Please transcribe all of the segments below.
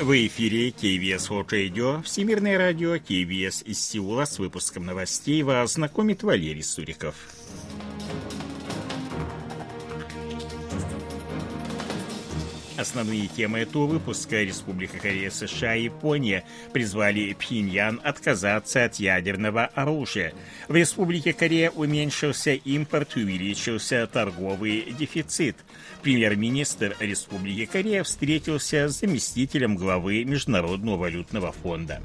В эфире KBS World Radio, Всемирное радио KBS из Сеула с выпуском новостей вас знакомит Валерий Суриков. Основные темы этого выпуска Республика Корея, США и Япония призвали Пхеньян отказаться от ядерного оружия. В Республике Корея уменьшился импорт, увеличился торговый дефицит. Премьер-министр Республики Корея встретился с заместителем главы Международного валютного фонда.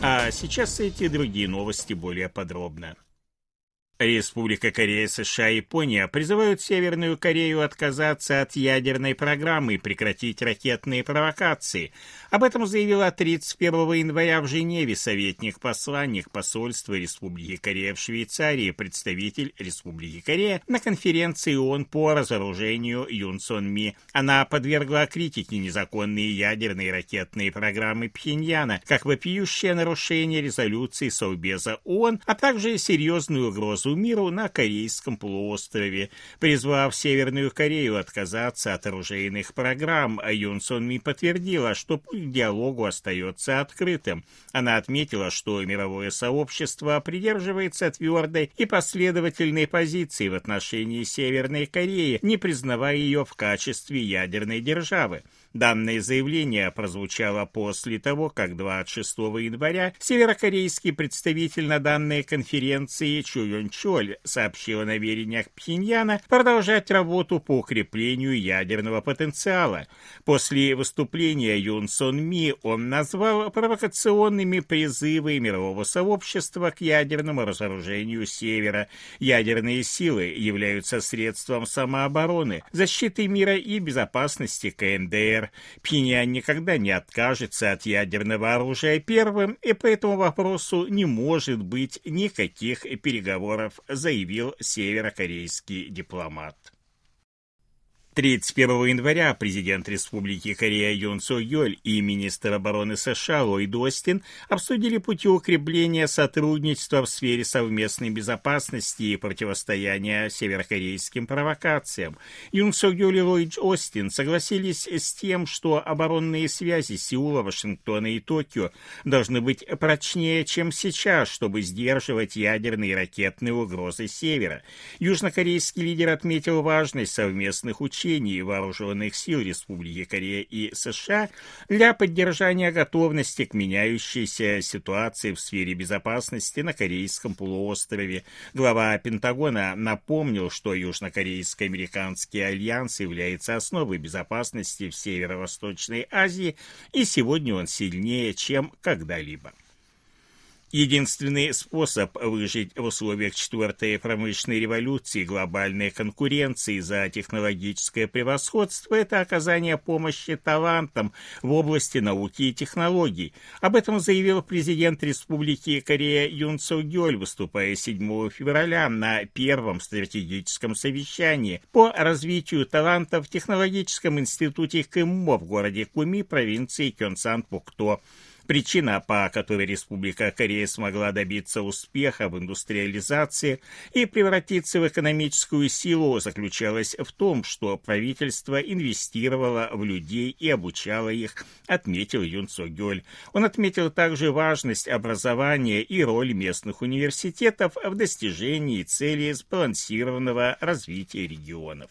А сейчас эти другие новости более подробно. Республика Корея, США и Япония призывают Северную Корею отказаться от ядерной программы и прекратить ракетные провокации. Об этом заявила 31 января в Женеве советник-посланник посольства Республики Корея в Швейцарии, представитель Республики Корея на конференции ООН по разоружению Юн Сон Ми. Она подвергла критике незаконные ядерные ракетные программы Пхеньяна, как вопиющее нарушение резолюции Совбеза ООН, а также серьезную угрозу миру на Корейском полуострове, призвав Северную Корею отказаться от оружейных программ. Юн Сон Ми подтвердила, что путь к диалогу остается открытым. Она отметила, что мировое сообщество придерживается твердой и последовательной позиции в отношении Северной Кореи, не признавая ее в качестве ядерной державы. Данное заявление прозвучало после того, как 26 января северокорейский представитель на данной конференции Чу Юн Чоль сообщил о намерениях Пхеньяна продолжать работу по укреплению ядерного потенциала. После выступления Юн Сон Ми он назвал провокационными призывы мирового сообщества к ядерному разоружению Севера. Ядерные силы являются средством самообороны, защиты мира и безопасности КНДР КНДР. Пхеньян никогда не откажется от ядерного оружия первым, и по этому вопросу не может быть никаких переговоров, заявил северокорейский дипломат. 31 января президент Республики Корея Юн Со Йоль и министр обороны США Ллойд Остин обсудили пути укрепления сотрудничества в сфере совместной безопасности и противостояния северокорейским провокациям. Юн Со Йоль и Ллойд Остин согласились с тем, что оборонные связи Сеула, Вашингтона и Токио должны быть прочнее, чем сейчас, чтобы сдерживать ядерные и ракетные угрозы Севера. Южнокорейский лидер отметил важность совместных учений учений вооруженных сил Республики Корея и США для поддержания готовности к меняющейся ситуации в сфере безопасности на Корейском полуострове. Глава Пентагона напомнил, что Южнокорейско-американский альянс является основой безопасности в Северо-Восточной Азии, и сегодня он сильнее, чем когда-либо. Единственный способ выжить в условиях четвертой промышленной революции, глобальной конкуренции за технологическое превосходство – это оказание помощи талантам в области науки и технологий. Об этом заявил президент Республики Корея Юн Со Гёль, выступая 7 февраля на первом стратегическом совещании по развитию талантов в технологическом институте КМО в городе Куми, провинции Кёнсан-Пукто. Причина, по которой Республика Корея смогла добиться успеха в индустриализации и превратиться в экономическую силу, заключалась в том, что правительство инвестировало в людей и обучало их, отметил Юн Со Гёль. Он отметил также важность образования и роль местных университетов в достижении цели сбалансированного развития регионов.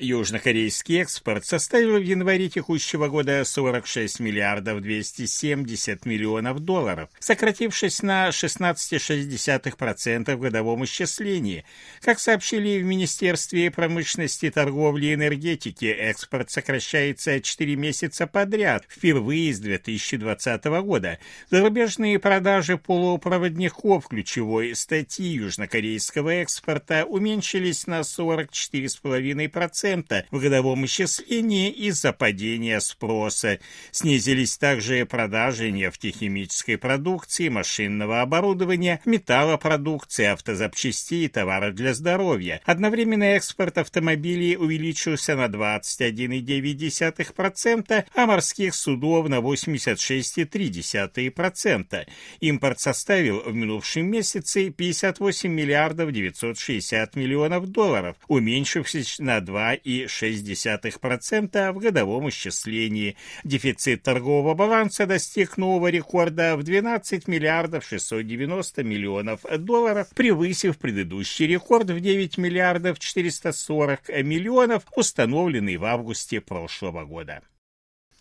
Южнокорейский экспорт составил в январе текущего года 46 миллиардов 270 миллионов долларов, сократившись на 16,6% в годовом исчислении. Как сообщили в Министерстве промышленности, торговли и энергетики, экспорт сокращается 4 месяца подряд, впервые с 2020 года. Зарубежные продажи полупроводников ключевой статьи южнокорейского экспорта уменьшились на 44,5%, 2,2% в годовом исчислении из-за падения спроса. Снизились также продажи нефтехимической продукции, машинного оборудования, металлопродукции, автозапчастей и товаров для здоровья. Одновременно экспорт автомобилей увеличился на 21,9%, а морских судов на 86,3%. Импорт составил в минувшем месяце 58 миллиардов 960 миллионов долларов, уменьшившись на 2,6% в годовом исчислении. Дефицит торгового баланса достиг нового рекорда в 12 миллиардов 690 миллионов долларов, превысив предыдущий рекорд в 9 миллиардов 440 миллионов, установленный в августе прошлого года.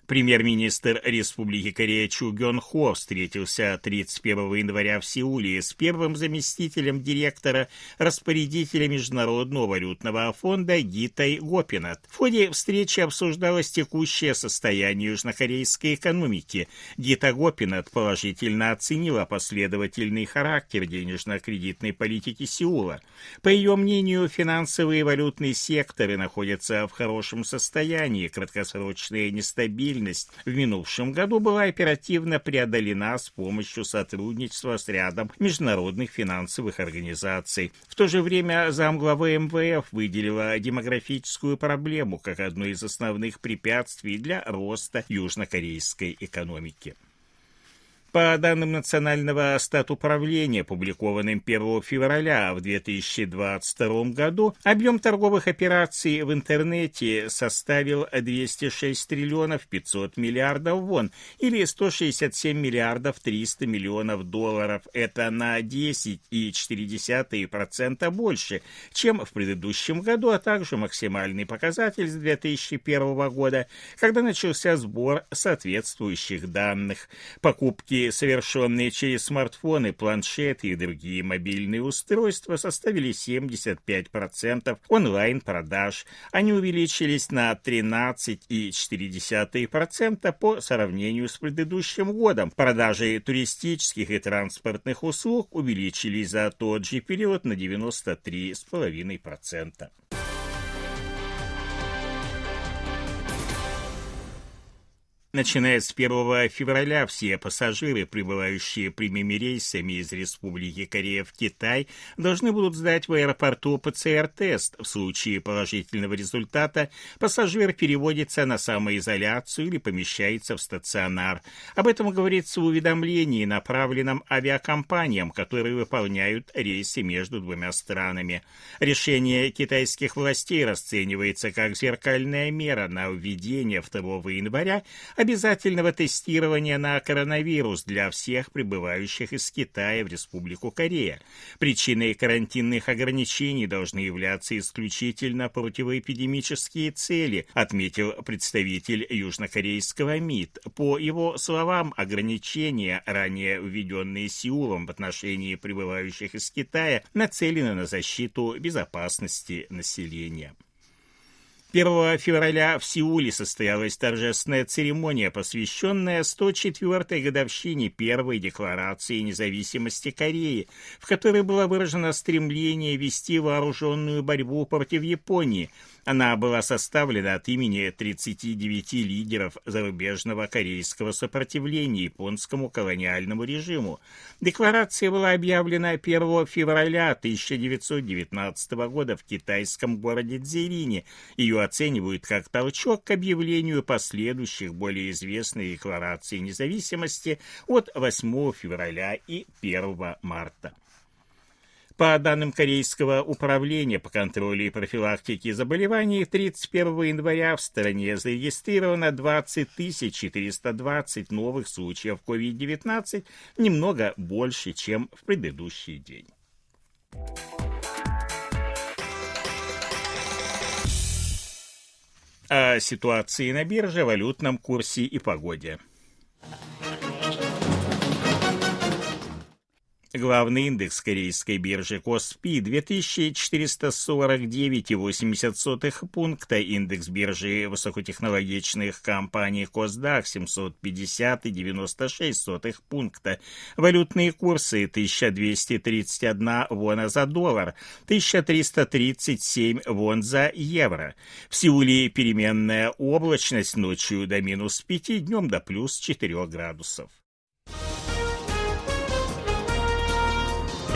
Премьер-министр Республики Корея Чу Гён Хо встретился 31 января в Сеуле с первым заместителем директора распорядителя Международного валютного фонда Гитай Гопинат. В ходе встречи обсуждалось текущее состояние южнокорейской экономики. Гита Гопинат положительно оценила последовательный характер денежно-кредитной политики Сеула. По ее мнению, финансовые и валютные секторы находятся в хорошем состоянии, краткосрочная нестабильность стабильность в минувшем году была оперативно преодолена с помощью сотрудничества с рядом международных финансовых организаций. В то же время замглавы МВФ выделила демографическую проблему как одно из основных препятствий для роста южнокорейской экономики. По данным Национального статуправления, опубликованным 1 февраля в 2022 году, объем торговых операций в интернете составил 206 триллионов 500 миллиардов вон, или 167 миллиардов 300 миллионов долларов. Это на 10,4% больше, чем в предыдущем году, а также максимальный показатель с 2001 года, когда начался сбор соответствующих данных. Покупки Совершенные через смартфоны, планшеты и другие мобильные устройства, составили 75% онлайн-продаж. Они увеличились на 13,4% по сравнению с предыдущим годом. Продажи туристических и транспортных услуг увеличились за тот же период на 93,5%. Начиная с 1 февраля все пассажиры, прибывающие прямыми рейсами из Республики Корея в Китай, должны будут сдать в аэропорту ПЦР-тест. В случае положительного результата пассажир переводится на самоизоляцию или помещается в стационар. Об этом говорится в уведомлении, направленном авиакомпаниям, которые выполняют рейсы между двумя странами. Решение китайских властей расценивается как зеркальная мера на введение 2 января обязательного тестирования на коронавирус для всех прибывающих из Китая в Республику Корея. Причиной карантинных ограничений должны являться исключительно противоэпидемические цели, отметил представитель южнокорейского МИД. По его словам, ограничения, ранее введенные Сеулом в отношении прибывающих из Китая, нацелены на защиту безопасности населения. 1 февраля в Сеуле состоялась торжественная церемония, посвященная 104-й годовщине Первой Декларации независимости Кореи, в которой было выражено стремление вести вооруженную борьбу против Японии – она была составлена от имени 39 лидеров зарубежного корейского сопротивления японскому колониальному режиму. Декларация была объявлена 1 февраля 1919 года в китайском городе Цзерине. Ее оценивают как толчок к объявлению последующих более известных деклараций независимости от 8 февраля и 1 марта. По данным Корейского управления по контролю и профилактике заболеваний, 31 января в стране зарегистрировано 20 420 новых случаев COVID-19, немного больше, чем в предыдущий день. О ситуации на бирже, валютном курсе и погоде. Главный индекс корейской биржи Коспи 2449,80 пункта, индекс биржи высокотехнологичных компаний Косдак 750,96 пункта, валютные курсы 1231 вона за доллар, 1337 вон за евро. В Сеуле переменная облачность ночью до минус 5, днем до плюс 4 градусов.